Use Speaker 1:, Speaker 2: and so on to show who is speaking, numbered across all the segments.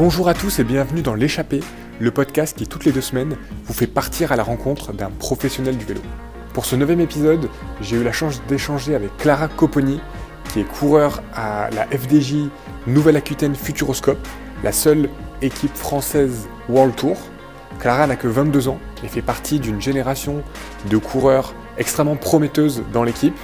Speaker 1: Bonjour à tous et bienvenue dans L'échappée, le podcast qui toutes les deux semaines vous fait partir à la rencontre d'un professionnel du vélo. Pour ce neuvième épisode, j'ai eu la chance d'échanger avec Clara Copponi, qui est coureur à la FDJ Nouvelle-Aquitaine Futuroscope, la seule équipe française World Tour. Clara n'a que 22 ans et fait partie d'une génération de coureurs extrêmement prometteuses dans l'équipe.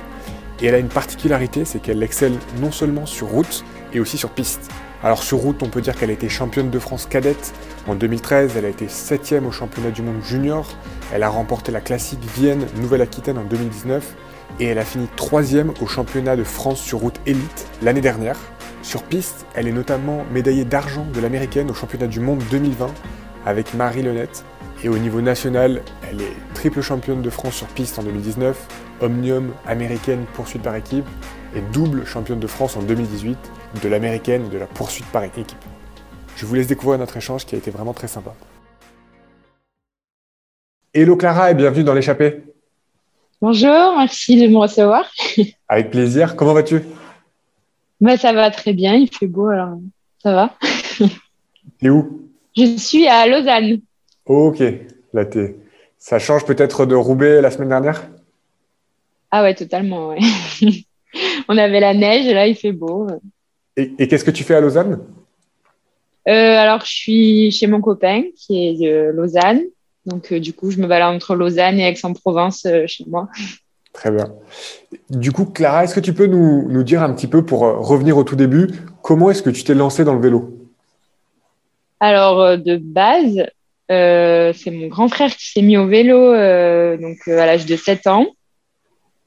Speaker 1: Et elle a une particularité, c'est qu'elle excelle non seulement sur route et aussi sur piste. Alors sur route, on peut dire qu'elle a été championne de France cadette. En 2013, elle a été septième au championnat du monde junior, elle a remporté la classique Vienne Nouvelle-Aquitaine en 2019 et elle a fini troisième au championnat de France sur route élite l'année dernière. Sur piste, elle est notamment médaillée d'argent de l'américaine au championnat du monde 2020 avec Marie Lenette. Et au niveau national, elle est triple championne de France sur piste en 2019, omnium américaine poursuite par équipe et double championne de France en 2018 de l'américaine et de la poursuite par équipe. Je vous laisse découvrir notre échange qui a été vraiment très sympa. Hello Clara et bienvenue dans l'échappée.
Speaker 2: Bonjour, merci de me recevoir.
Speaker 1: Avec plaisir, comment vas-tu?
Speaker 2: Bah, Ça va très bien, il fait beau alors ça va.
Speaker 1: T'es où?
Speaker 2: Je suis à Lausanne.
Speaker 1: ok, là t'es. Ça change peut-être de Roubaix la semaine dernière?
Speaker 2: Ah ouais, totalement, ouais. On avait la neige et là il fait beau.
Speaker 1: Et, qu'est-ce que tu fais à Lausanne?
Speaker 2: Euh, Alors, je suis chez mon copain qui est de Lausanne. Donc, euh, du coup, je me balade entre Lausanne et Aix-en-Provence euh, chez moi.
Speaker 1: Très bien. Du coup, Clara, est-ce que tu peux nous, nous, dire un petit peu, pour revenir au tout début, comment est-ce que tu t'es lancée dans le vélo?
Speaker 2: Alors, de base, c'est mon grand frère qui s'est mis au vélo donc, à l'âge de 7 ans.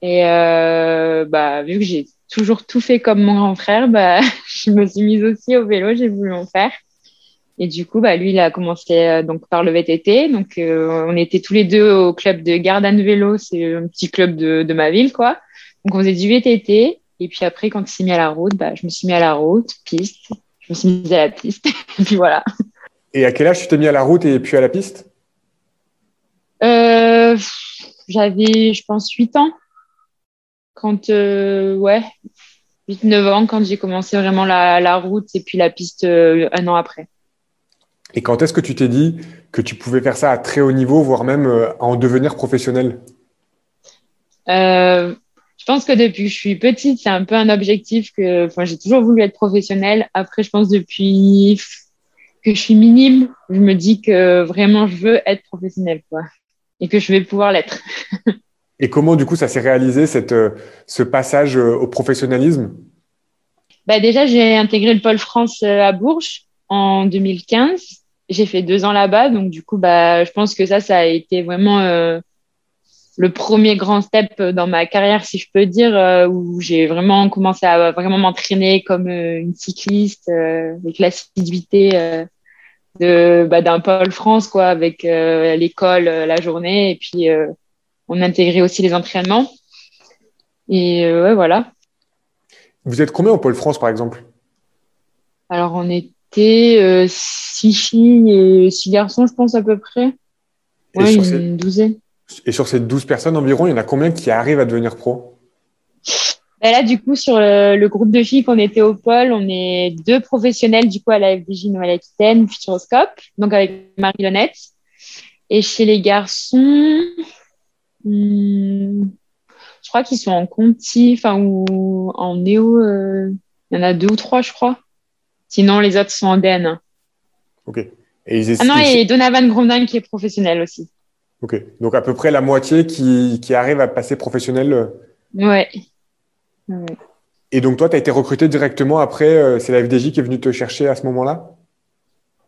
Speaker 2: Et bah, vu que j'ai toujours tout fait comme mon grand frère, bah, je me suis mise aussi au vélo, j'ai voulu en faire. Et du coup, bah, lui, il a commencé euh, donc par le VTT. Donc, euh, on était tous les deux au club de Gardanne Vélo, c'est un petit club de, de, ma ville, quoi. Donc, on faisait du VTT. Et puis après, quand il s'est mis à la route, bah, je me suis mis à la route, piste. Je me suis mise à la piste. et puis voilà.
Speaker 1: Et à quel âge tu t'es mis à la route et puis à la piste?
Speaker 2: Euh, J'avais, je pense, 8 ans quand, ouais, 8-9 ans, quand j'ai commencé vraiment la, route et puis la piste euh, un an après.
Speaker 1: Et quand est-ce que tu t'es dit que tu pouvais faire ça à très haut niveau, voire même euh, en devenir professionnel?
Speaker 2: Je pense que depuis que je suis petite, c'est un peu un objectif que enfin, j'ai toujours voulu être professionnelle. Après, je pense depuis que je suis minime, je me dis que vraiment je veux être professionnelle quoi, et que je vais pouvoir l'être.
Speaker 1: Et comment, du coup, ça s'est réalisé, cette, euh, ce passage euh, au professionnalisme?
Speaker 2: Bah Déjà, j'ai intégré le Pôle France euh, à Bourges en 2015. J'ai fait deux ans là-bas. Donc, du coup, bah, je pense que ça, ça a été vraiment le premier grand step dans ma carrière, si je peux dire, où j'ai vraiment commencé à vraiment m'entraîner comme une cycliste avec l'assiduité de bah, d'un pôle France quoi avec l'école la journée et puis on intégrait aussi les entraînements. Et euh, ouais, voilà.
Speaker 1: Vous êtes combien au Pôle France, par exemple?
Speaker 2: Alors, on était euh, six filles et six garçons, je pense, à peu près. Oui, une douzaine.
Speaker 1: Et sur ces douze personnes environ, il y en a combien qui arrivent à devenir pro?
Speaker 2: Ben Là, du coup, sur le, groupe de filles qu'on était au pôle, on est deux professionnels, du coup, à la FDJ Nouvelle-Aquitaine, Futuroscope, donc avec Marie Lonette. Et chez les garçons, Hmm. je crois qu'ils sont en Conti, enfin, ou en Néo. Euh, il y en a deux ou trois, je crois. Sinon, les autres sont en DN.
Speaker 1: Ok.
Speaker 2: Et ah non, et Donovan Grondin qui est professionnel aussi.
Speaker 1: Ok. Donc, à peu près la moitié qui, qui arrive à passer professionnel. Euh.
Speaker 2: Ouais.
Speaker 1: Et donc, toi, tu as été recruté directement après. Euh, c'est la FDJ qui est venue te chercher à ce moment-là?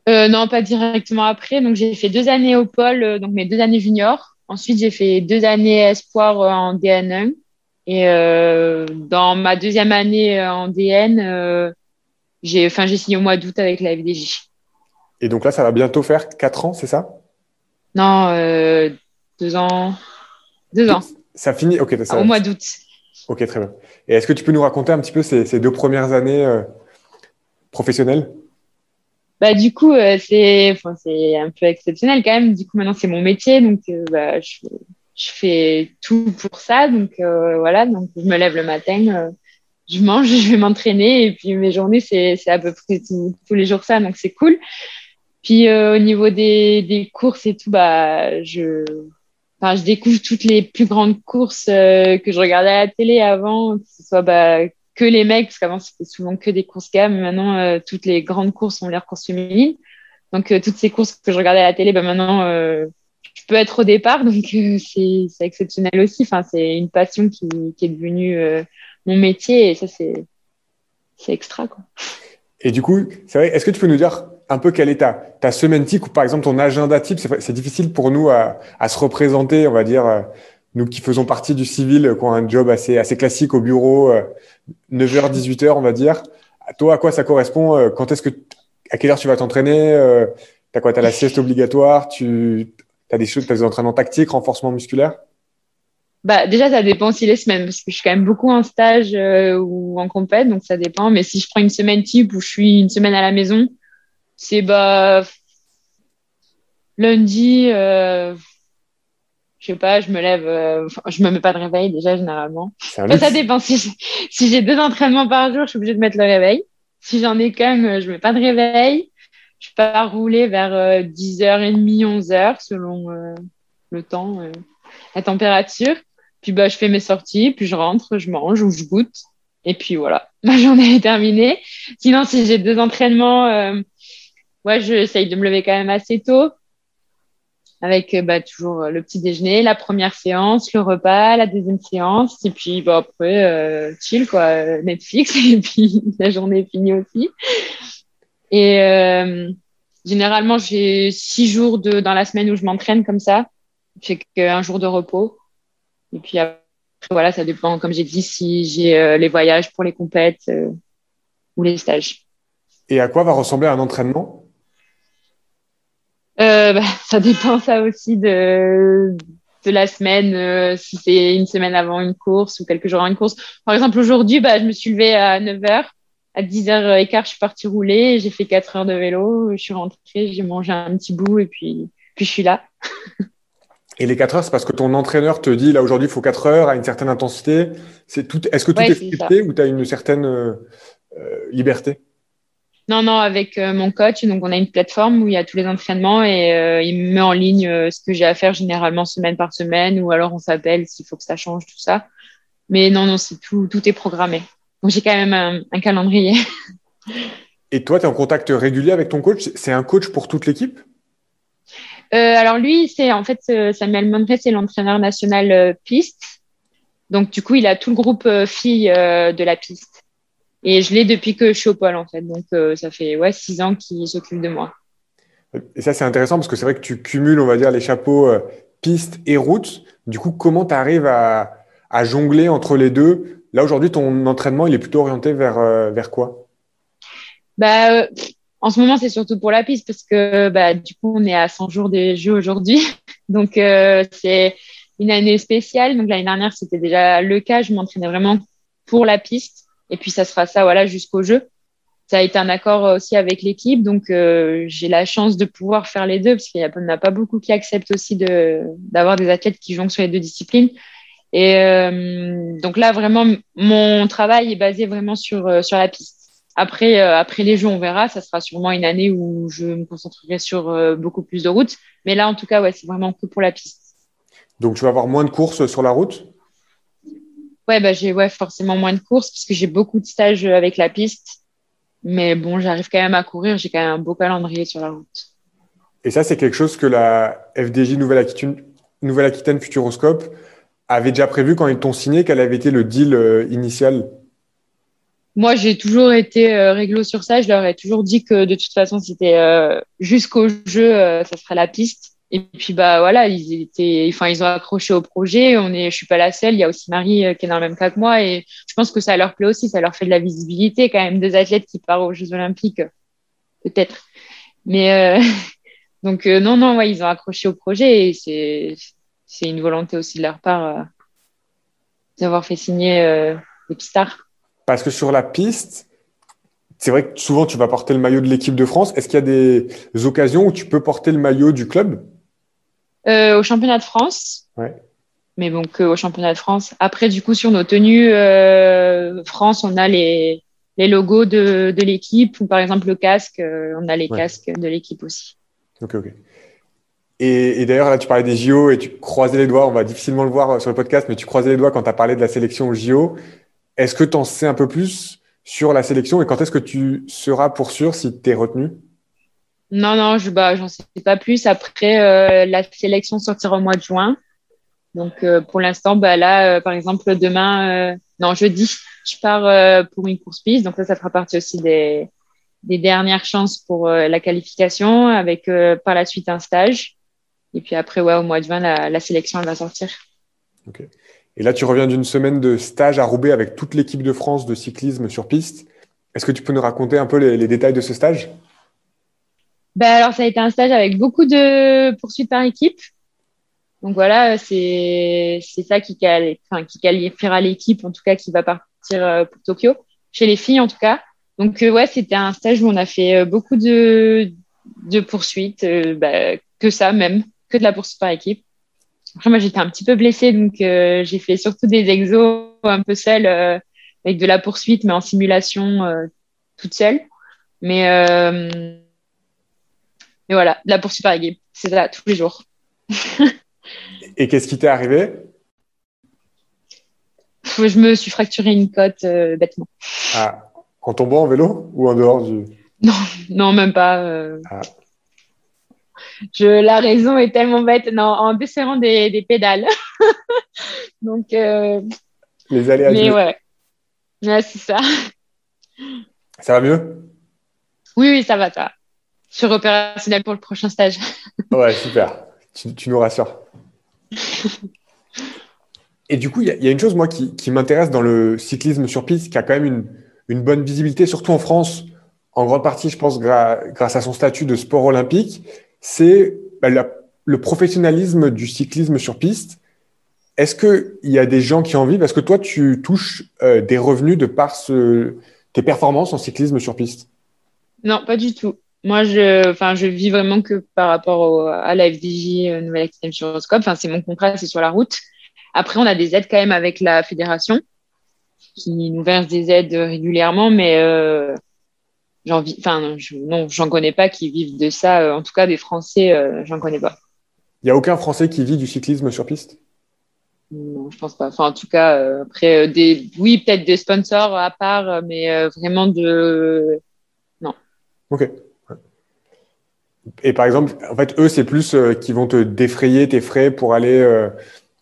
Speaker 2: Non, pas directement après. Donc, j'ai fait deux années au pôle, donc mes deux années juniors. Ensuite, j'ai fait deux années espoir euh, en DN1. Et euh, dans ma deuxième année euh, en DN, j'ai enfin, signé au mois d'août avec la FDJ.
Speaker 1: Et donc là, ça va bientôt faire quatre ans, c'est ça?
Speaker 2: Non, deux ans. Deux ans.
Speaker 1: Ça finit Ok,
Speaker 2: ça Au mois d'août.
Speaker 1: Ok, très bien. Et est-ce que tu peux nous raconter un petit peu ces, ces deux premières années professionnelles?
Speaker 2: Bah, du coup, euh, c'est enfin, c'est un peu exceptionnel quand même. Du coup, maintenant, c'est mon métier. Donc, euh, bah, je, je, fais tout pour ça. Donc, euh, voilà. Donc, je me lève le matin. je mange, je vais m'entraîner et puis mes journées, c'est à peu près tous les jours ça, donc c'est cool. Puis au niveau des, des, courses et tout, bah, je, enfin, je découvre toutes les plus grandes courses que je regardais à la télé avant, que ce soit bah, que les mecs, parce qu'avant c'était souvent que des courses gamme, mais maintenant toutes les grandes courses sont les courses féminines. Donc toutes ces courses que je regardais à la télé, bah, maintenant je peux être au départ, donc euh, c'est exceptionnel aussi. Enfin, c'est une passion qui, est devenue euh, mon métier et ça, c'est extra. Quoi.
Speaker 1: Et du coup, c'est vrai, est-ce que tu peux nous dire un peu quelle est ta, semaine type ou par exemple ton agenda type? C'est difficile pour nous à, se représenter, on va dire, euh, nous qui faisons partie du civil, qui ont un job assez, assez classique au bureau, 9h, 18h, on va dire. Toi, à quoi ça correspond Quand est-ce que, à quelle heure tu vas t'entraîner T'as quoi T'as la sieste obligatoire Tu as des choses, as des entraînements tactiques, renforcement musculaire
Speaker 2: bah, déjà, ça dépend aussi les semaines, parce que je suis quand même beaucoup en stage euh, ou en compète, donc ça dépend. Mais si je prends une semaine type où je suis une semaine à la maison, c'est bah lundi, euh, je sais pas, je me lève, euh, je me mets pas de réveil déjà généralement. ça dépend. Si si j'ai deux entraînements par jour, je suis obligée de mettre le réveil. Si j'en ai quand même, je mets pas de réveil je pars rouler vers 10h30, euh, 11h selon euh, le temps, euh, la température. Puis bah, je fais mes sorties, puis je rentre, je mange ou je goûte. Et puis voilà, ma journée est terminée. Sinon, si j'ai deux entraînements, euh, ouais, j'essaye de me lever quand même assez tôt. Avec bah, toujours le petit déjeuner, la première séance, le repas, la deuxième séance. Et puis bah, après, chill, quoi, Netflix. Et puis la journée est finie aussi. Et euh, généralement, j'ai six jours de, dans la semaine où je m'entraîne comme ça. J'ai qu'un jour de repos. Et puis après, voilà, ça dépend, comme j'ai dit, si j'ai euh, les voyages pour les compètes euh, ou les stages.
Speaker 1: Et à quoi va ressembler un entraînement?
Speaker 2: Euh, bah, Ça dépend ça aussi de, de la semaine, si c'est une semaine avant une course ou quelques jours avant une course. Par exemple, aujourd'hui, bah, je me suis levée à 9 h à 10h15, je suis partie rouler, j'ai fait 4 heures de vélo, je suis rentrée, j'ai mangé un petit bout et puis, puis je suis là.
Speaker 1: et les 4 heures, c'est parce que ton entraîneur te dit, là aujourd'hui, il faut 4 heures à une certaine intensité. C'est tout, est-ce que tout est scripté ou tu as une certaine euh, liberté?
Speaker 2: Non, non, avec euh, mon coach, donc on a une plateforme où il y a tous les entraînements et euh, il me met en ligne ce que j'ai à faire généralement semaine par semaine ou alors on s'appelle s'il faut que ça change, tout ça. Mais non, non, c'est tout, tout est programmé. Donc j'ai quand même un, calendrier.
Speaker 1: Et toi, tu es en contact régulier avec ton coach? C'est un coach pour toute l'équipe?
Speaker 2: Euh, Alors lui, c'est en fait euh, Samuel Mondret, c'est l'entraîneur national euh, piste. Donc du coup, il a tout le groupe filles de la piste. Et je l'ai depuis que je suis au pôle en fait. Donc ça fait ouais six ans qu'il s'occupe de moi.
Speaker 1: Et ça, c'est intéressant parce que c'est vrai que tu cumules, on va dire, les chapeaux piste et route. Du coup, comment tu arrives à, à jongler entre les deux? Là, aujourd'hui, ton entraînement, il est plutôt orienté vers, euh, vers quoi?
Speaker 2: Bah, euh, En ce moment, c'est surtout pour la piste parce que bah, du coup, on est à 100 jours des Jeux aujourd'hui. Donc, euh, c'est une année spéciale. Donc, l'année dernière, c'était déjà le cas. Je m'entraînais vraiment pour la piste. Et puis, ça sera ça voilà, jusqu'au jeu. Ça a été un accord aussi avec l'équipe. Donc, j'ai la chance de pouvoir faire les deux parce qu'il n'y en a pas beaucoup qui acceptent aussi d'avoir des athlètes qui jouent sur les deux disciplines. Et euh, donc là, vraiment, mon travail est basé vraiment sur, euh, sur la piste. Après, euh, après les Jeux, on verra. Ça sera sûrement une année où je me concentrerai sur beaucoup plus de routes. Mais là, en tout cas, ouais, c'est vraiment que pour la piste.
Speaker 1: Donc, tu vas avoir moins de courses sur la route?
Speaker 2: Ouais, bah, j'ai ouais, forcément moins de courses parce que j'ai beaucoup de stages avec la piste. Mais bon, j'arrive quand même à courir. J'ai quand même un beau calendrier sur la route.
Speaker 1: Et ça, c'est quelque chose que la FDJ Nouvelle-Aquitaine Nouvelle Futuroscope avait déjà prévu quand ils t'ont signé quel avait été le deal euh, initial
Speaker 2: Moi, j'ai toujours été euh, réglo sur ça. Je leur ai toujours dit que de toute façon, c'était euh, jusqu'au jeu, ça serait la piste. Et puis bah voilà, ils étaient, enfin ils ont accroché au projet. On est, je suis pas la seule. Il y a aussi Marie qui est dans le même cas que moi, et je pense que ça leur plaît aussi. Ça leur fait de la visibilité quand même des athlètes qui partent aux Jeux Olympiques, peut-être. Mais donc non non, ouais, ils ont accroché au projet et c'est c'est une volonté aussi de leur part euh, d'avoir fait signer euh, les pistards.
Speaker 1: Parce que sur la piste, c'est vrai que souvent tu vas porter le maillot de l'équipe de France. Est-ce qu'il y a des occasions où tu peux porter le maillot du club?
Speaker 2: Euh, Au championnat de France.
Speaker 1: Ouais.
Speaker 2: mais bon, que au championnat de France. Après, du coup, sur nos tenues euh, France, on a les, les logos de, de l'équipe, ou par exemple le casque, euh, on a les casques de l'équipe aussi.
Speaker 1: Ok, ok. Et, et d'ailleurs, là, tu parlais des JO et tu croisais les doigts, on va difficilement le voir sur le podcast, mais tu croisais les doigts quand tu as parlé de la sélection aux JO. Est-ce que tu en sais un peu plus sur la sélection et quand est-ce que tu seras pour sûr si tu es retenu?
Speaker 2: Non, non, je bah, j'en sais pas plus. Après, euh, la sélection sortira au mois de juin. Donc, euh, pour l'instant, bah, là, euh, par exemple, demain, non, jeudi, je pars pour une course piste. Donc, ça, ça fera partie aussi des, des dernières chances pour la qualification avec par la suite un stage. Et puis après, ouais, au mois de juin, la, sélection, elle va sortir.
Speaker 1: Ok. Et là, tu reviens d'une semaine de stage à Roubaix avec toute l'équipe de France de cyclisme sur piste. Est-ce que tu peux nous raconter un peu les, détails de ce stage?
Speaker 2: Ben alors, ça a été un stage avec beaucoup de poursuites par équipe. Donc voilà, c'est ça qui, qui qualifiera l'équipe, en tout cas, qui va partir euh, pour Tokyo, chez les filles en tout cas. Donc euh, ouais, c'était un stage où on a fait euh, beaucoup de, de poursuites, bah, que ça même, que de la poursuite par équipe. Après, moi, j'étais un petit peu blessée, donc euh, j'ai fait surtout des exos un peu seule, euh, avec de la poursuite, mais en simulation euh, toute seule. Mais, mais voilà, de la poursuite par équipe, c'est ça, tous les jours.
Speaker 1: Et qu'est-ce qui t'est arrivé?
Speaker 2: Je me suis fracturé une côte bêtement.
Speaker 1: Ah, en tombant en vélo ou en dehors du...
Speaker 2: Non, non, même pas. Ah je, la raison est tellement bête. Non, en desserrant des, des pédales. Donc. Euh,
Speaker 1: Les aléas.
Speaker 2: Mais ouais. ouais c'est ça.
Speaker 1: Ça va mieux?
Speaker 2: Oui, oui, ça va, ça. Suis opérationnelle pour le prochain stage.
Speaker 1: ouais, super. Tu, tu nous rassures. Et du coup, il y, y, a une chose, moi, qui, qui m'intéresse dans le cyclisme sur piste, qui a quand même une, une, bonne visibilité, surtout en France, en grande partie, je pense, grâce à son statut de sport olympique, c'est bah, le professionnalisme du cyclisme sur piste. Est-ce qu'il y a des gens qui en vivent? Est-ce que toi, tu touches euh, des revenus de par ce, tes performances en cyclisme sur piste?
Speaker 2: Non, pas du tout. Moi, je, enfin, je vis vraiment que par rapport à la FDJ euh, Nouvelle-Aquitaine Gyroscope. Enfin, c'est mon contrat, c'est sur la route. Après, on a des aides quand même avec la fédération qui nous verse des aides régulièrement, mais euh, j'en enfin non j'en connais pas qui vivent de ça. Euh, en tout cas des français euh, j'en connais pas.
Speaker 1: Il y a aucun français qui vit du cyclisme sur piste?
Speaker 2: Non je pense pas. Enfin en tout cas euh, après des oui peut-être des sponsors à part mais vraiment de non.
Speaker 1: Ok et par exemple en fait eux c'est plus qui vont te défrayer tes frais pour aller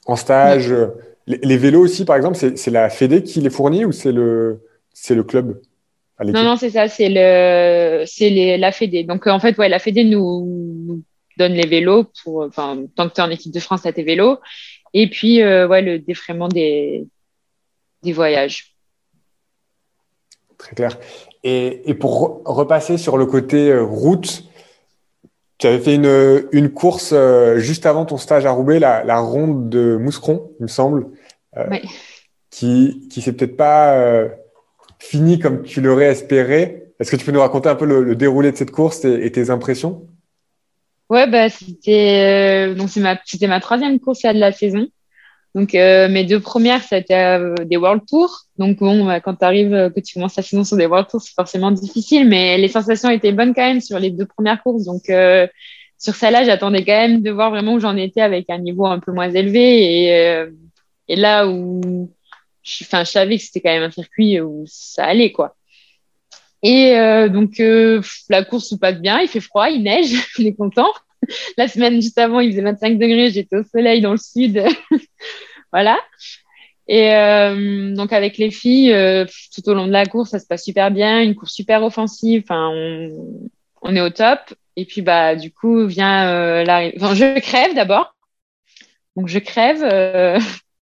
Speaker 1: en stage les, les, vélos aussi par exemple c'est la Fédé qui les fournit ou c'est le c'est le club
Speaker 2: non, non, c'est ça, c'est le, c'est la Fédé. Donc, en fait, ouais, la Fédé nous, donne les vélos pour, enfin, tant que tu es en équipe de France, tu tes vélos. Et puis, euh, ouais, le défraiement des, des voyages.
Speaker 1: Très clair. Et, et pour repasser sur le côté euh, route, tu avais fait une, une course euh, juste avant ton stage à Roubaix, la, la ronde de Mouscron, il me semble,
Speaker 2: oui.
Speaker 1: qui, qui s'est peut-être pas fini comme tu l'aurais espéré. Est-ce que tu peux nous raconter un peu le, déroulé de cette course et, tes impressions?
Speaker 2: Ouais, bah, c'était euh, donc c'est ma c'était ma troisième course là, de la saison. Donc euh, mes deux premières c'était euh, des World Tours. Donc bon, bah, quand tu arrives que tu commences la saison sur des World Tours, c'est forcément difficile, mais les sensations étaient bonnes quand même sur les deux premières courses. Donc sur celle-là, j'attendais quand même de voir vraiment où j'en étais avec un niveau un peu moins élevé et et là où enfin, je savais que c'était quand même un circuit où ça allait, quoi. Et euh, donc, euh, la course se passe bien, il fait froid, il neige, on est content. La semaine juste avant, il faisait 25 degrés, j'étais au soleil dans le sud. voilà. Et euh, donc, avec les filles, tout au long de la course, ça se passe super bien, une course super offensive. Enfin, on, on est au top. Et puis, bah, du coup, vient la... Enfin, je crève d'abord. Donc, je crève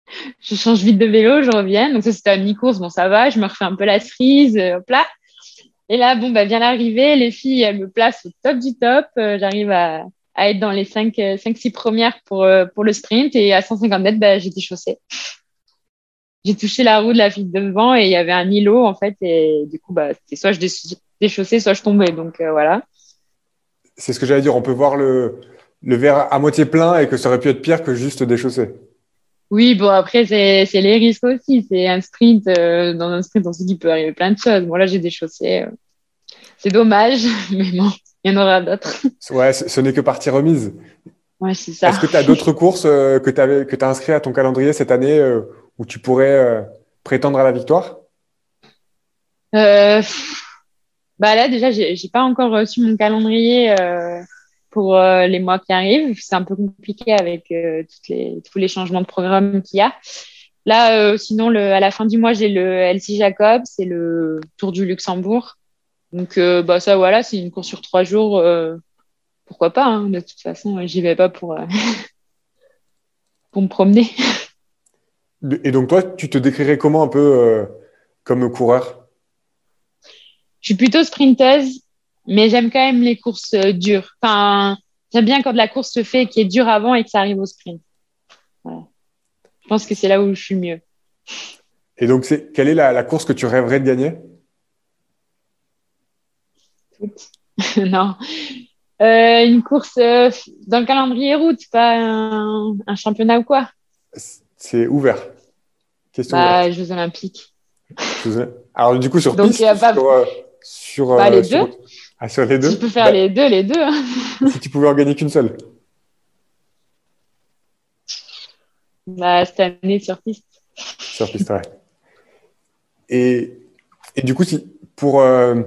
Speaker 2: je change vite de vélo, je reviens. Donc ça, c'était à mi-course, bon, ça va, je me refais un peu la cerise, euh, hop là. Et là, bon, bah, vient l'arrivée, les filles, elles me placent au top du top. Euh, j'arrive à, à, être dans les 5, 5 euh, premières pour, pour le sprint et à 150 mètres, bah, j'étais chaussée. J'ai touché la roue de la fille devant et il y avait un îlot, en fait, et du coup, bah, c'était soit je déchaussais, soit je tombais. Donc, voilà.
Speaker 1: C'est ce que j'allais dire. On peut voir le, le verre à moitié plein et que ça aurait pu être pire que juste déchausser.
Speaker 2: Oui, bon, après, c'est les risques aussi. C'est un sprint. Euh, dans un sprint, on se dit qu'il peut arriver plein de choses. Bon, là, j'ai. Euh, c'est dommage, mais bon, il y en aura d'autres.
Speaker 1: Ouais, ce n'est que partie remise.
Speaker 2: Ouais, c'est ça.
Speaker 1: Est-ce que tu as d'autres courses euh, que tu as inscrites à ton calendrier cette année où tu pourrais prétendre à la victoire?
Speaker 2: Bah là, déjà, j'ai pas encore reçu mon calendrier pour euh, les mois qui arrivent. C'est un peu compliqué avec euh, toutes les, tous les changements de programme qu'il y a. Là, euh, sinon, le, à la fin du mois, j'ai le LC Jacob, c'est le Tour du Luxembourg. Donc, bah, ça, voilà, c'est une course sur trois jours. pourquoi pas hein. De toute façon, j'y vais pas pour, pour me promener.
Speaker 1: Et donc, toi, tu te décrirais comment un peu comme coureur?
Speaker 2: Je suis plutôt sprinteuse mais j'aime quand même les courses euh, dures. Enfin, j'aime bien quand la course se fait qui est dure avant et que ça arrive au sprint. Je pense que c'est là où je suis mieux.
Speaker 1: Et donc, c'est quelle est la, course que tu rêverais de gagner?
Speaker 2: Non. Euh, une course euh, dans le calendrier route, pas un, championnat ou quoi?
Speaker 1: C'est ouvert.
Speaker 2: Question bah, Jeux Olympiques.
Speaker 1: Alors, du coup, sur Donc, piste, sur,
Speaker 2: bah, les deux
Speaker 1: ah, sur les deux
Speaker 2: Tu peux faire bah, les deux, les deux. Hein.
Speaker 1: si tu pouvais en gagner qu'une seule
Speaker 2: bah, Cette année, sur piste.
Speaker 1: Sur piste, ouais. Et, et du coup, si, pour, euh,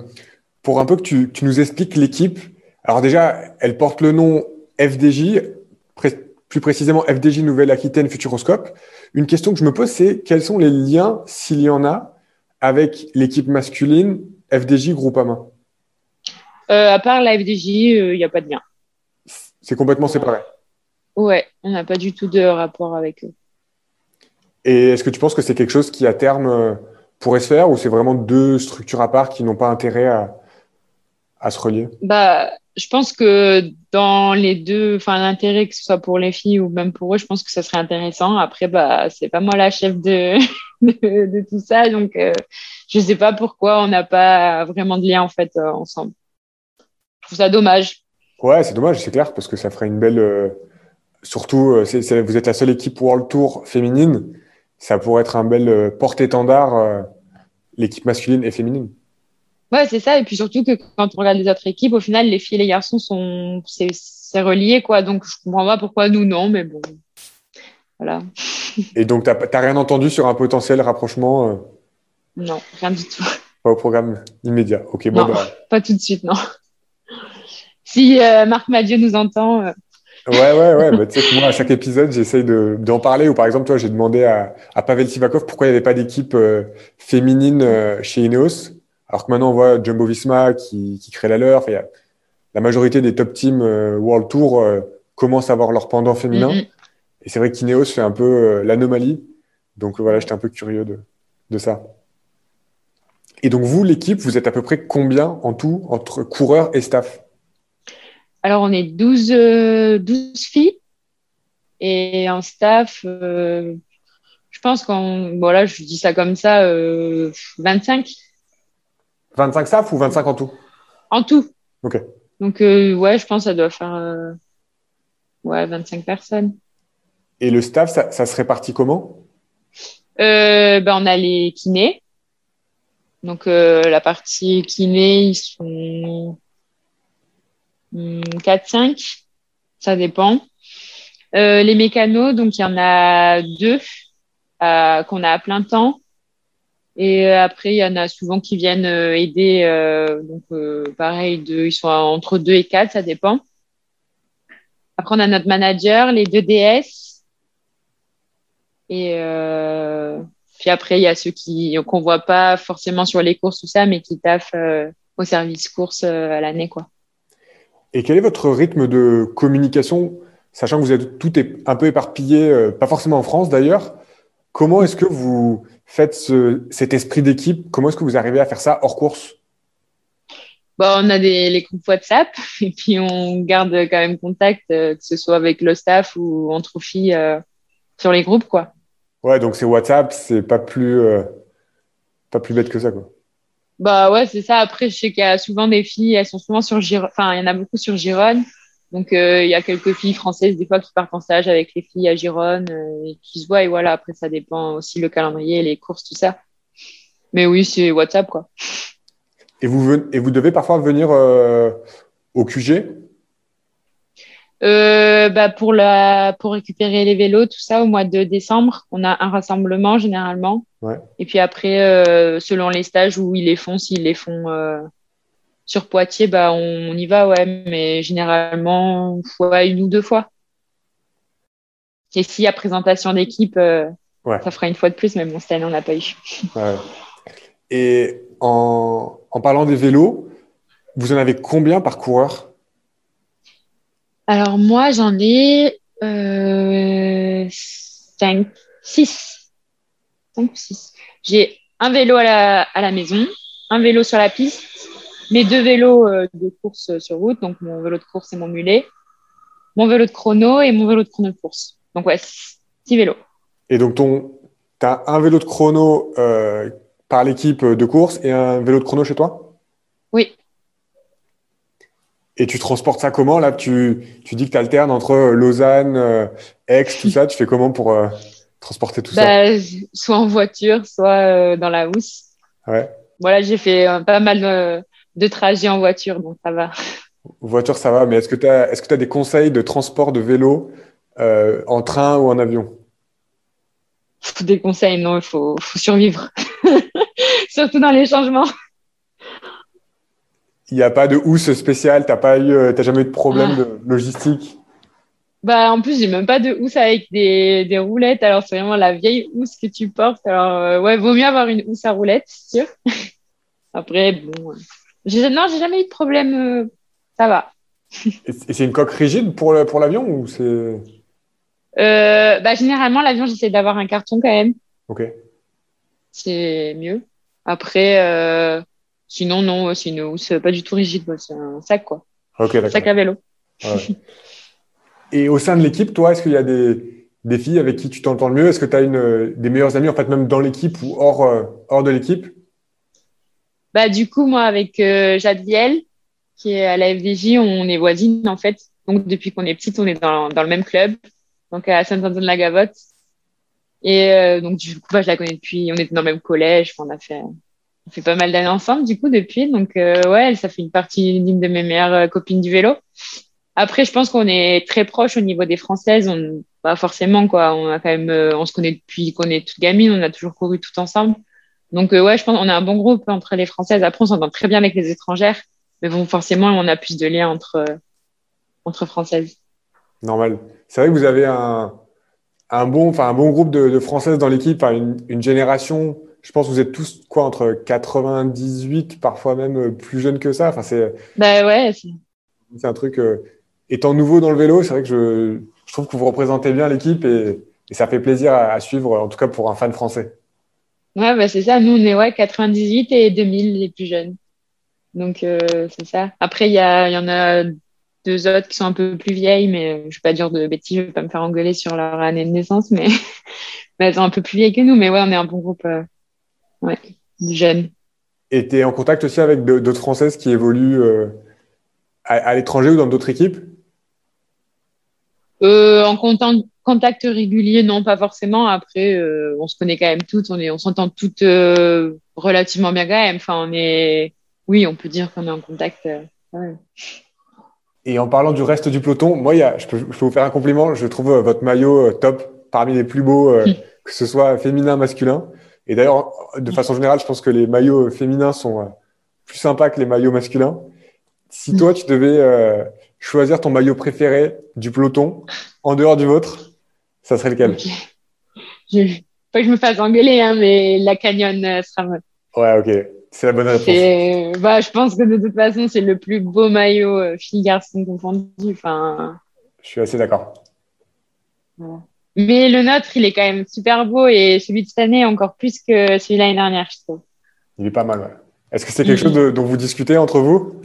Speaker 1: pour un peu que tu, tu nous expliques l'équipe, alors déjà, elle porte le nom FDJ, plus précisément FDJ Nouvelle-Aquitaine Futuroscope. Une question que je me pose, c'est quels sont les liens, s'il y en a, avec l'équipe masculine FDJ Groupama
Speaker 2: euh, à part la FDJ, il euh, n'y a pas de lien.
Speaker 1: C'est complètement séparé
Speaker 2: Ouais, on n'a pas du tout de rapport avec eux.
Speaker 1: Et est-ce que tu penses que c'est quelque chose qui, à terme, euh, pourrait se faire ou c'est vraiment deux structures à part qui n'ont pas intérêt à, se relier
Speaker 2: bah, Je pense que dans les deux, enfin, l'intérêt, que ce soit pour les filles ou même pour eux, je pense que ça serait intéressant. Après, bah, c'est pas moi la chef de, de, tout ça, donc je ne sais pas pourquoi on n'a pas vraiment de lien en fait ensemble trouve ça dommage.
Speaker 1: Ouais, c'est dommage, c'est clair, parce que ça ferait une belle. Euh, surtout, euh, vous êtes la seule équipe World Tour féminine. Ça pourrait être un bel euh, porte-étendard, l'équipe masculine et féminine.
Speaker 2: Ouais, c'est ça. Et puis surtout que quand on regarde les autres équipes, au final, les filles et les garçons sont. C'est relié, quoi. Donc, je comprends pas pourquoi nous, non, mais bon. Voilà.
Speaker 1: Et donc, tu n'as rien entendu sur un potentiel rapprochement
Speaker 2: Non, rien du tout.
Speaker 1: Pas au programme immédiat. Ok, bon, bah...
Speaker 2: Pas tout de suite, non si euh, Marc Madieu nous entend. Euh.
Speaker 1: Ouais, ouais, ouais. Bah, tu sais que moi, à chaque épisode, j'essaye d'en parler. Ou par exemple, toi, j'ai demandé à, à, Pavel Sivakov pourquoi il n'y avait pas d'équipe euh, féminine chez Ineos. Alors que maintenant, on voit Jumbo Visma qui, qui crée la leur. Enfin, y a, la majorité des top teams World Tour commencent à avoir leur pendant féminin. Mm-hmm. Et c'est vrai qu'Ineos fait un peu l'anomalie. Donc voilà, j'étais un peu curieux de, de ça. Et donc, vous, l'équipe, vous êtes à peu près combien en tout entre coureurs et staff?
Speaker 2: Alors, on est 12, 12 euh, filles et en staff, euh, je pense qu'on. Voilà, je dis ça comme ça, 25. Euh,
Speaker 1: 25 staff ou 25 en tout?
Speaker 2: En tout.
Speaker 1: Ok.
Speaker 2: Donc, ouais, je pense que ça doit faire ouais, 25 personnes.
Speaker 1: Et le staff, ça, ça se répartit comment?
Speaker 2: Ben, On a les kinés. Donc, la partie kiné, ils sont 4-5, hmm, ça dépend. Euh, les mécanos, donc il y en a deux euh, qu'on a à plein temps. Et euh, après, il y en a souvent qui viennent aider. donc, pareil, ils sont entre 2 et 4, ça dépend. Après, on a notre manager, les deux DS. Et puis après, il y a ceux qui qu'on voit pas forcément sur les courses, tout ça, mais qui taffent au service course à l'année.
Speaker 1: Et quel est votre rythme de communication, sachant que vous êtes tout un peu éparpillé, euh, pas forcément en France d'ailleurs Comment est-ce que vous faites cet esprit d'équipe Comment est-ce que vous arrivez à faire ça hors course?
Speaker 2: Bon, On a des, les groupes WhatsApp et puis on garde quand même contact, euh, que ce soit avec le staff ou entre filles euh, sur les groupes. quoi.
Speaker 1: Ouais, donc c'est WhatsApp, c'est pas plus, pas plus bête que ça. quoi.
Speaker 2: Bah ouais, c'est ça. Après, je sais qu'il y a souvent des filles, elles sont souvent sur Gironne. Enfin, il y en a beaucoup sur Gironne. Donc, il y a quelques filles françaises, des fois, qui partent en stage avec les filles à Gironne et qui se voient. Et voilà, après, ça dépend aussi le calendrier, les courses, tout ça. Mais oui, c'est WhatsApp, quoi.
Speaker 1: Et vous, et vous devez parfois venir euh, au QG
Speaker 2: euh, bah pour, la, pour récupérer les vélos, tout ça, au mois de décembre, on a un rassemblement généralement.
Speaker 1: Ouais.
Speaker 2: Et puis après, euh, selon les stages où ils les font, s'ils les font euh, sur Poitiers, bah on, y va, ouais, mais généralement, ouais, une ou deux fois. Et s'il y a présentation d'équipe, euh,
Speaker 1: ouais.
Speaker 2: ça fera une fois de plus, mais bon, cette année, on n'a pas eu.
Speaker 1: Ouais. Et en, en parlant des vélos, vous en avez combien par coureur?
Speaker 2: Alors moi, j'en ai euh, 5, 6. 5 6. J'ai un vélo à la, à la maison, un vélo sur la piste, mes deux vélos euh, de course sur route, donc mon vélo de course et mon mulet, mon vélo de chrono et mon vélo de chrono de course. Donc ouais, 6 vélos.
Speaker 1: Et donc ton, tu as un vélo de chrono euh, par l'équipe de course et un vélo de chrono chez toi?
Speaker 2: Oui.
Speaker 1: Et tu transportes ça comment? Là, tu, tu dis que tu alternes entre Lausanne, euh, Aix, tout ça. Tu fais comment pour euh, transporter tout
Speaker 2: bah, ça Soit en voiture, soit dans la housse.
Speaker 1: Ouais.
Speaker 2: Voilà, j'ai fait pas mal de, trajets en voiture, donc ça va.
Speaker 1: Voiture, ça va. Mais est-ce que tu as, est-ce que as des conseils de transport de vélo euh, en train ou en avion?
Speaker 2: Des conseils, non, il faut, faut survivre. Surtout dans les changements.
Speaker 1: Il n'y a pas de housse spéciale, tu n'as eu, t'as jamais eu de problème ah. de logistique?
Speaker 2: Bah, en plus, j'ai même pas de housse avec des, des roulettes. Alors, c'est vraiment la vieille housse que tu portes. Alors, euh, ouais, vaut mieux avoir une housse à roulettes, c'est sûr. Après, bon. Non, j'ai jamais eu de problème. Euh, ça va.
Speaker 1: Et c'est une coque rigide pour, l'avion ou c'est?
Speaker 2: Euh, bah, généralement, l'avion, j'essaie d'avoir un carton quand même.
Speaker 1: Ok.
Speaker 2: C'est mieux. Après, euh, sinon, non, c'est une housse pas du tout rigide. C'est un sac, quoi.
Speaker 1: Ok, d'accord.
Speaker 2: Sac à vélo.
Speaker 1: Ouais. Et au sein de l'équipe, toi, est-ce qu'il y a des, des, filles avec qui tu t'entends le mieux? Est-ce que tu as une, des meilleures amies, en fait, même dans l'équipe ou hors, hors de l'équipe?
Speaker 2: Bah, Du coup, moi, avec euh, Jade Viel, qui est à la FDJ, on est voisines, en fait. Donc, depuis qu'on est petite, on est dans, dans le même club, donc à Saint-Antoine-la-Gavotte. Et euh, donc, du coup, bah, je la connais depuis, on était dans le même collège, on a fait, on fait pas mal d'années ensemble, du coup, depuis. Donc, euh, ouais, ça fait une partie d'une de mes meilleures euh, copines du vélo. Après, je pense qu'on est très proche au niveau des françaises. On, pas forcément, quoi. On a quand même, euh, on se connaît depuis qu'on est toute gamine. On a toujours couru tout ensemble. Donc, euh, ouais, je pense qu'on a un bon groupe entre les françaises. Après, on s'entend très bien avec les étrangères. Mais bon, forcément, on a plus de liens entre, entre françaises.
Speaker 1: Normal. C'est vrai que vous avez un, un bon, enfin, un bon groupe de, de françaises dans l'équipe, une, une génération. Je pense que vous êtes tous, quoi, entre 98, parfois même plus jeunes que ça. Enfin, c'est.
Speaker 2: Bah ouais.
Speaker 1: C'est un truc. Euh, étant nouveau dans le vélo, c'est vrai que je, je, trouve que vous représentez bien l'équipe et, et, ça fait plaisir à, à, suivre, en tout cas pour un fan français.
Speaker 2: Ouais, bah c'est ça. Nous, on est ouais, 98 et 2000 les plus jeunes. Donc, euh, c'est ça. Après, il y, y en a deux autres qui sont un peu plus vieilles, mais je vais pas dire de bêtises, je vais pas me faire engueuler sur leur année de naissance, mais, mais elles sont un peu plus vieilles que nous. Mais ouais, on est un bon groupe euh, ouais, de jeunes.
Speaker 1: Et tu es en contact aussi avec d'autres Françaises qui évoluent euh, à, à l'étranger ou dans d'autres équipes?
Speaker 2: Euh, en contact, contact régulier, non, pas forcément. Après, euh, on se connaît quand même toutes, on est, on s'entend toutes euh, relativement bien quand même. Enfin, on est, oui, on peut dire qu'on est en contact. Euh, ouais.
Speaker 1: Et en parlant du reste du peloton, moi, y a, je, peux, je, peux, vous faire un compliment. Je trouve votre maillot top, parmi les plus beaux, euh, que ce soit féminin, masculin. Et d'ailleurs, de façon générale, je pense que les maillots féminins sont plus sympas que les maillots masculins. Si toi, tu devais choisir ton maillot préféré du peloton en dehors du vôtre, ça serait lequel?
Speaker 2: Okay. Je, Pas que je me fasse engueuler, hein, mais la Canyon euh, sera.
Speaker 1: Ouais, ok. C'est la bonne réponse.
Speaker 2: Bah, je pense que de toute façon, c'est le plus beau maillot euh, fille-garçon confondu. Enfin...
Speaker 1: Je suis assez d'accord.
Speaker 2: Voilà. Mais le nôtre, il est quand même super beau et celui de cette année encore plus que celui de l'année dernière, je trouve.
Speaker 1: Il est pas mal, ouais. Est-ce que c'est quelque chose de, dont vous discutez entre vous?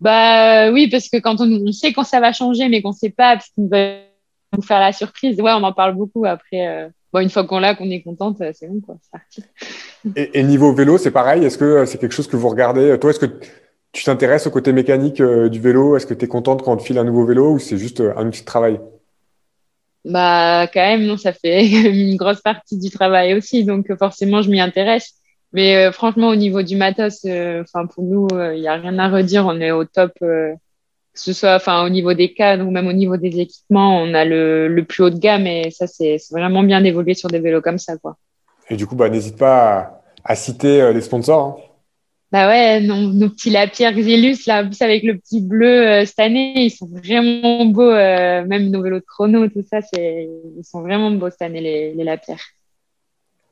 Speaker 2: Bah oui, parce que quand on, on sait quand ça va changer, mais qu'on sait pas, parce qu'ils veulent nous faire la surprise, ouais, on en parle beaucoup. Après, euh, bon, une fois qu'on l'a, qu'on est contente, c'est bon, quoi, c'est parti.
Speaker 1: Et, et, niveau vélo, c'est pareil? Est-ce que c'est quelque chose que vous regardez? Toi, est-ce que tu t'intéresses au côté mécanique du vélo? Est-ce que tu es contente quand on te file un nouveau vélo ou c'est juste un outil de travail?
Speaker 2: Bah, quand même, non, ça fait une grosse partie du travail aussi. Donc, forcément, je m'y intéresse. Mais franchement, au niveau du matos, enfin pour nous, il n'y a rien à redire. On est au top que ce soit enfin au niveau des cadres ou même au niveau des équipements, on a le, le plus haut de gamme et ça c'est vraiment bien d'évoluer sur des vélos comme ça quoi.
Speaker 1: Et du coup bah n'hésite pas à, citer euh, les sponsors. Hein.
Speaker 2: Bah ouais, nos petits Lapierre Xilus là, avec le petit bleu euh, cette année, ils sont vraiment beaux. Euh, même nos vélos de chrono, tout ça, c'est ils sont vraiment beaux cette année les, les Lapierre.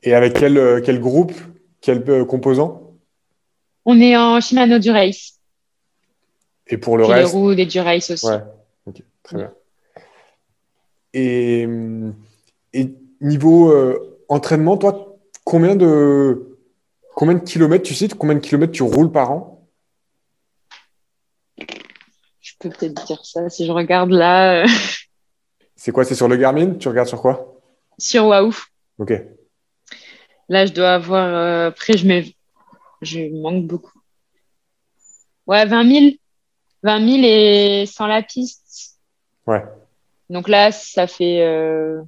Speaker 1: Et avec quel quel groupe, quel composant?
Speaker 2: On est en Shimano Durace.
Speaker 1: Et pour le reste.
Speaker 2: Les roues, des Durace aussi.
Speaker 1: Ouais, ok, très bien. Et, et niveau euh, entraînement, toi, combien de, combien de kilomètres, tu sais, combien de kilomètres tu roules par an?
Speaker 2: Je peux peut-être dire ça si je regarde là. Euh.
Speaker 1: C'est quoi C'est sur le Garmin? Tu regardes sur quoi?
Speaker 2: Sur Wahoo.
Speaker 1: Ok.
Speaker 2: Là, je dois avoir. Euh, après, je, mets... je manque beaucoup. Ouais, 20 000. 20 000 et sans la piste.
Speaker 1: Ouais.
Speaker 2: Donc là, ça fait. Euh...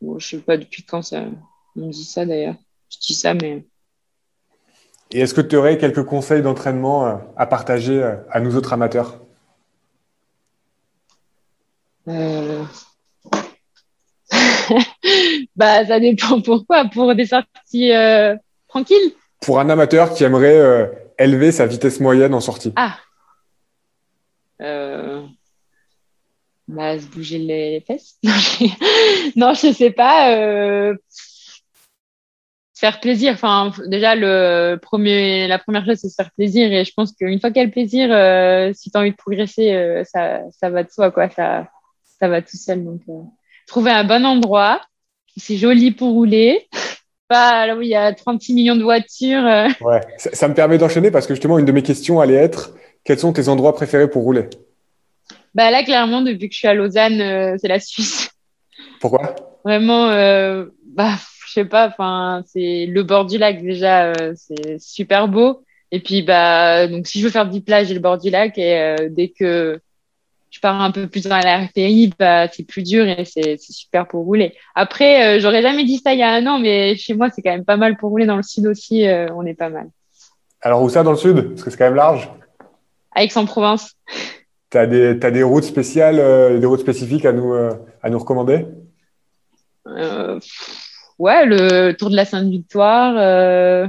Speaker 2: Bon, je sais pas depuis quand ça. On me dit ça d'ailleurs. Je dis ça, mais.
Speaker 1: Et est-ce que tu aurais quelques conseils d'entraînement euh, à partager euh, à nous autres amateurs?
Speaker 2: Euh... bah, ça dépend pourquoi. Pour des sorties euh, tranquilles
Speaker 1: Pour un amateur qui aimerait élever sa vitesse moyenne en sortie.
Speaker 2: Ah, bah, se bouger les fesses. non, je sais pas. Euh, faire plaisir. Enfin, déjà, le premier, la première chose, c'est se faire plaisir. Et je pense qu'une fois qu'il y a le plaisir, euh, si tu as envie de progresser, euh, ça, ça va de soi, quoi. Ça, ça va tout seul. Donc, euh, trouver un bon endroit, c'est joli pour rouler. Pas là où il y a 36 millions de voitures.
Speaker 1: Ouais, ça me permet d'enchaîner parce que justement, une de mes questions allait être quels sont tes endroits préférés pour rouler?
Speaker 2: Bah là, clairement, depuis que je suis à Lausanne, euh, c'est la Suisse.
Speaker 1: Pourquoi?
Speaker 2: Vraiment, euh, bah, je sais pas. C'est le bord du lac déjà, euh, c'est super beau. Et puis, bah, donc si je veux faire du plage, j'ai le bord du lac. Et euh, dès que je pars un peu plus dans la RPI, bah, c'est plus dur et c'est super pour rouler. Après, j'aurais jamais dit ça il y a un an, mais chez moi, c'est quand même pas mal pour rouler. Dans le sud aussi, on est pas mal.
Speaker 1: Alors, où ça dans le sud? Parce que c'est quand même large
Speaker 2: à Aix-en-Provence.
Speaker 1: Tu as, des routes spéciales, euh, des routes spécifiques à nous, euh, à nous recommander?
Speaker 2: Euh, Ouais, le Tour de la Sainte-Victoire.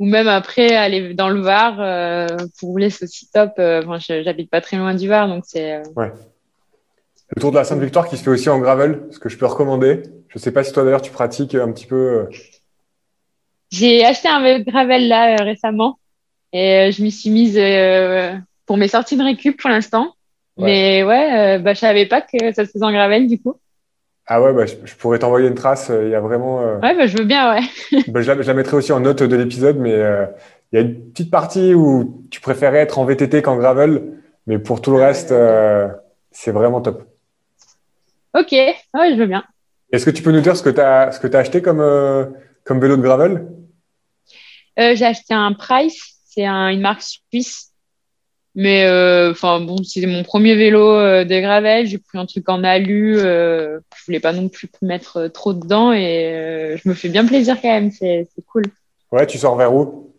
Speaker 2: ou même après, aller dans le Var pour rouler, c'est aussi top. Enfin, j'habite pas très loin du Var, donc c'est.
Speaker 1: Ouais. Le Tour de la Sainte-Victoire qui se fait aussi en gravel, ce que je peux recommander. Je sais pas si toi d'ailleurs tu pratiques un petit peu.
Speaker 2: J'ai acheté un gravel là récemment. Et euh, je m'y suis mise euh, pour mes sorties de récup pour l'instant. Mais ouais, euh, bah, je savais pas que ça se faisait en gravel du coup.
Speaker 1: Ah ouais, bah, je, pourrais t'envoyer une trace. Il y a vraiment.
Speaker 2: Ouais, bah, je veux bien, ouais.
Speaker 1: bah, je, la, mettrai aussi en note de l'épisode, mais il y a une petite partie où tu préférais être en VTT qu'en gravel, mais pour tout le reste, c'est vraiment top.
Speaker 2: Ok, ouais, je veux bien.
Speaker 1: Est-ce que tu peux nous dire ce que tu as, ce que as acheté comme, comme vélo de gravel?
Speaker 2: J'ai acheté un Price c'est une marque suisse. Mais euh, enfin bon, c'est mon premier vélo euh, de gravel. J'ai pris un truc en alu. Euh, je voulais pas non plus mettre trop dedans et je me fais bien plaisir quand même. C'est cool.
Speaker 1: Ouais, tu sors vers où?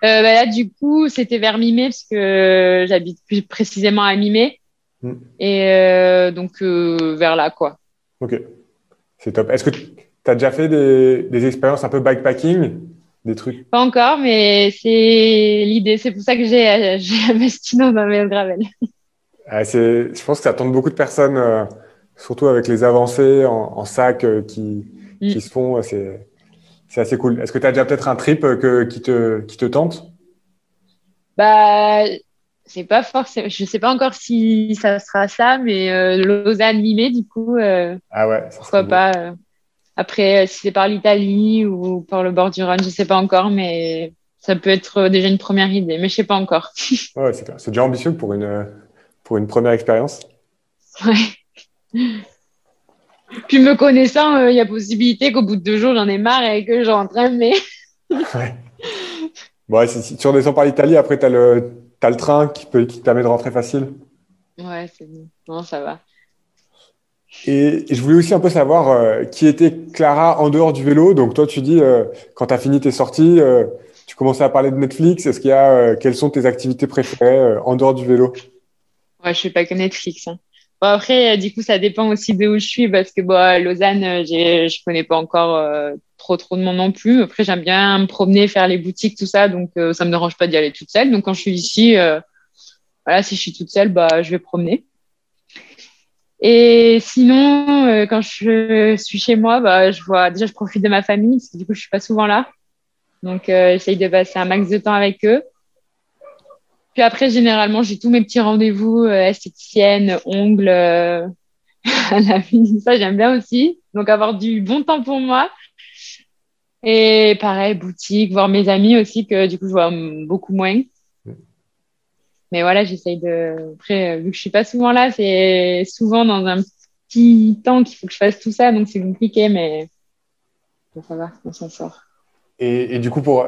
Speaker 2: Bah Là, du coup, c'était vers Mimé parce que j'habite plus précisément à Mimé. Hmm. Et donc vers là, quoi.
Speaker 1: Ok, c'est top. Est-ce que tu as déjà fait des, des expériences un peu bikepacking? Des trucs
Speaker 2: Pas encore, mais c'est l'idée. C'est pour ça que j'ai investi dans un gravel.
Speaker 1: je pense que ça tente beaucoup de personnes, euh, surtout avec les avancées en, sac euh, qui, mm. qui, se font. C'est assez cool. Est-ce que tu as déjà peut-être un trip euh, que, qui, te, qui te tente?
Speaker 2: Bah, c'est pas forcément. Je sais pas encore si ça sera ça, mais Lausanne, Limé, du coup.
Speaker 1: ah ouais,
Speaker 2: pourquoi pas après, si c'est par l'Italie ou par le bord du Rhône, je sais pas encore, mais ça peut être déjà une première idée, mais je sais pas encore.
Speaker 1: ouais, c'est déjà ambitieux pour une, pour une première expérience.
Speaker 2: Ouais. Puis me connaissant, euh, il y a possibilité qu'au bout de deux jours, j'en ai marre et que j'entraîne, mais.
Speaker 1: ouais. Ouais, si, tu redescends par l'Italie, après, tu as, le, le train qui, peut, qui te permet de rentrer facile.
Speaker 2: Ouais, c'est bon. Non, ça va.
Speaker 1: Et, je voulais aussi un peu savoir euh, qui était Clara en dehors du vélo. Donc toi, tu dis, euh, quand tu as fini tes sorties, euh, tu commençais à parler de Netflix. Est-ce qu'il y a, quelles sont tes activités préférées en dehors du vélo?
Speaker 2: Ouais, je fais pas que Netflix. Hein. Bon, après, du coup, ça dépend aussi de où je suis parce que bon, à Lausanne, je connais pas encore trop trop de monde non plus. Après, j'aime bien me promener, faire les boutiques, tout ça. Donc, ça me dérange pas d'y aller toute seule. Donc, quand je suis ici, voilà, si je suis toute seule, bah, je vais promener. Et sinon, euh, quand je suis chez moi, bah, je vois déjà je profite de ma famille parce que du coup je suis pas souvent là, donc euh, j'essaye de passer un max de temps avec eux. Puis après, généralement, j'ai tous mes petits rendez-vous euh, esthéticienne, ongles, euh, la vie, ça j'aime bien aussi. Donc avoir du bon temps pour moi. Et pareil, boutique, voir mes amis aussi que du coup je vois beaucoup moins. Mais voilà, j'essaye de. Après, vu que je suis pas souvent là, c'est souvent dans un petit temps qu'il faut que je fasse tout ça, donc c'est compliqué, mais ça va, on s'en sort.
Speaker 1: Et, et, du coup, pour,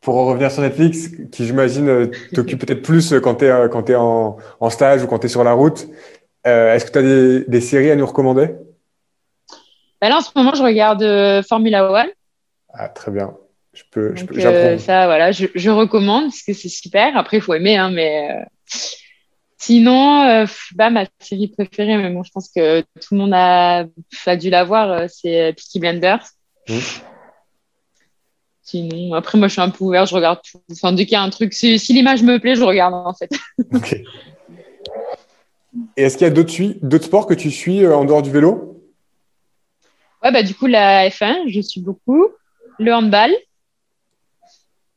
Speaker 1: pour revenir sur Netflix, qui j'imagine euh, t'occupe peut-être plus quand tu es, euh, quand es en, en, stage ou quand tu es sur la route, euh, est-ce que tu as des, des, séries à nous recommander?
Speaker 2: Bah Là, en ce moment, je regarde Formula One.
Speaker 1: Ah, très bien. Je peux, je
Speaker 2: peux euh, ça, voilà, je, je, recommande parce que c'est super. Après, il faut aimer, hein, mais euh, sinon, euh, bah, ma série préférée, mais bon, je pense que tout le monde a, a dû la voir, c'est Peaky Blinders. Mmh. Sinon, après, moi, je suis un peu ouvert, je regarde tout. Enfin, dès qu'il y a un truc, si, si l'image me plaît, je regarde en fait.
Speaker 1: Et est-ce qu'il y a d'autres sports que tu suis en dehors du vélo?
Speaker 2: Ouais, bah, du coup, la F1, je suis beaucoup. Le handball.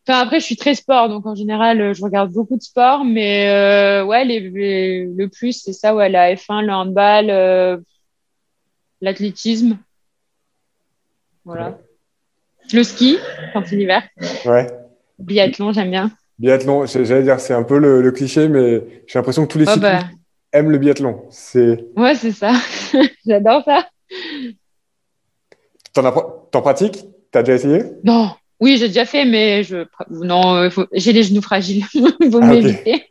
Speaker 2: Enfin, après, je suis très sport, donc en général, euh, je regarde beaucoup de sport, mais euh, ouais, les, le plus, c'est ça, ouais, la F1, le handball, euh, l'athlétisme. Voilà. Le ski, quand c'est l'hiver.
Speaker 1: Ouais.
Speaker 2: Biathlon, j'aime bien.
Speaker 1: Biathlon, j'allais dire, c'est un peu le, cliché, mais j'ai l'impression que tous les oh, cyclistes bah. aiment le biathlon. C'est...
Speaker 2: Ouais, c'est ça. J'adore ça.
Speaker 1: T'en, pratiques? T'as déjà essayé?
Speaker 2: Non, oui, j'ai déjà fait, mais je non, euh, j'ai les genoux fragiles. Il vaut mieux éviter.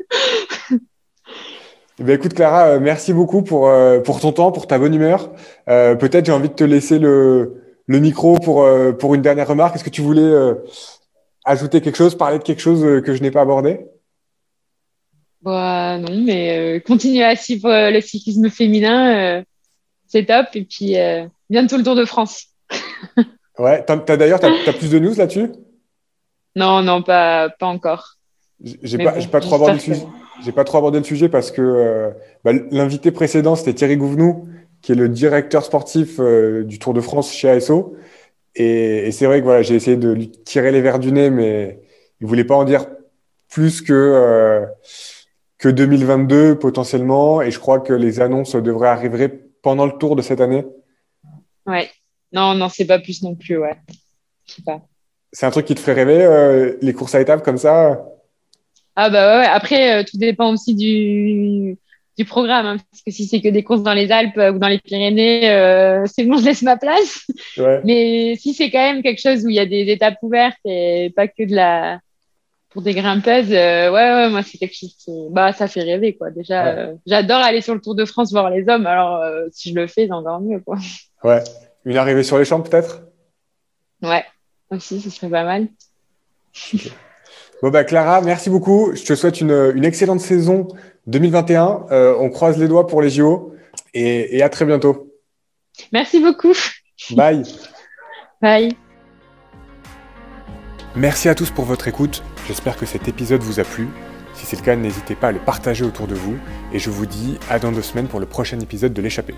Speaker 1: Eh ben, écoute Clara, euh, merci beaucoup pour, euh, pour ton temps, pour ta bonne humeur. Peut-être j'ai envie de te laisser le, le micro pour, pour une dernière remarque. Est-ce que tu voulais ajouter quelque chose, parler de quelque chose que je n'ai pas abordé?
Speaker 2: Bah, Non, mais continuer à suivre le cyclisme féminin, c'est top. Et puis bientôt le Tour de France.
Speaker 1: Ouais, as, d'ailleurs, tu as, plus de news là-dessus?
Speaker 2: Non, non, pas, pas encore.
Speaker 1: J'ai pas, pas trop abordé le sujet. J'ai pas trop abordé le sujet parce que euh, bah, l'invité précédent, c'était Thierry Gouvenou, qui est le directeur sportif euh, du Tour de France chez ASO. Et, c'est vrai que voilà, j'ai essayé de lui tirer les verres du nez, mais il voulait pas en dire plus que euh, que 2022 potentiellement. Et je crois que les annonces devraient arriver pendant le Tour de cette année.
Speaker 2: Ouais. Non, non, c'est pas plus non plus, ouais.
Speaker 1: C'est un truc qui te ferait rêver, euh, les courses à étapes comme ça?
Speaker 2: Ah bah ouais, après, euh, tout dépend aussi du, du programme. Hein, parce que si c'est que des courses dans les Alpes ou dans les Pyrénées, euh, c'est bon, je laisse ma place. Mais si c'est quand même quelque chose où il y a des étapes ouvertes et pas que de la pour des grimpeuses, ouais, ouais, moi c'est quelque chose qui, bah ça fait rêver quoi. Déjà, j'adore aller sur le Tour de France voir les hommes. Alors si je le fais, c'est encore mieux quoi.
Speaker 1: Ouais. Une arrivée sur les champs, peut-être?
Speaker 2: Ouais, aussi, ce serait pas mal.
Speaker 1: Bon, bah, Clara, merci beaucoup. Je te souhaite une, excellente saison 2021. Euh, on croise les doigts pour les JO et, et à très bientôt.
Speaker 2: Merci beaucoup.
Speaker 1: Bye.
Speaker 2: Bye.
Speaker 1: Merci à tous pour votre écoute. J'espère que cet épisode vous a plu. Si c'est le cas, n'hésitez pas à le partager autour de vous. Et je vous dis à dans deux semaines pour le prochain épisode de l'échappée.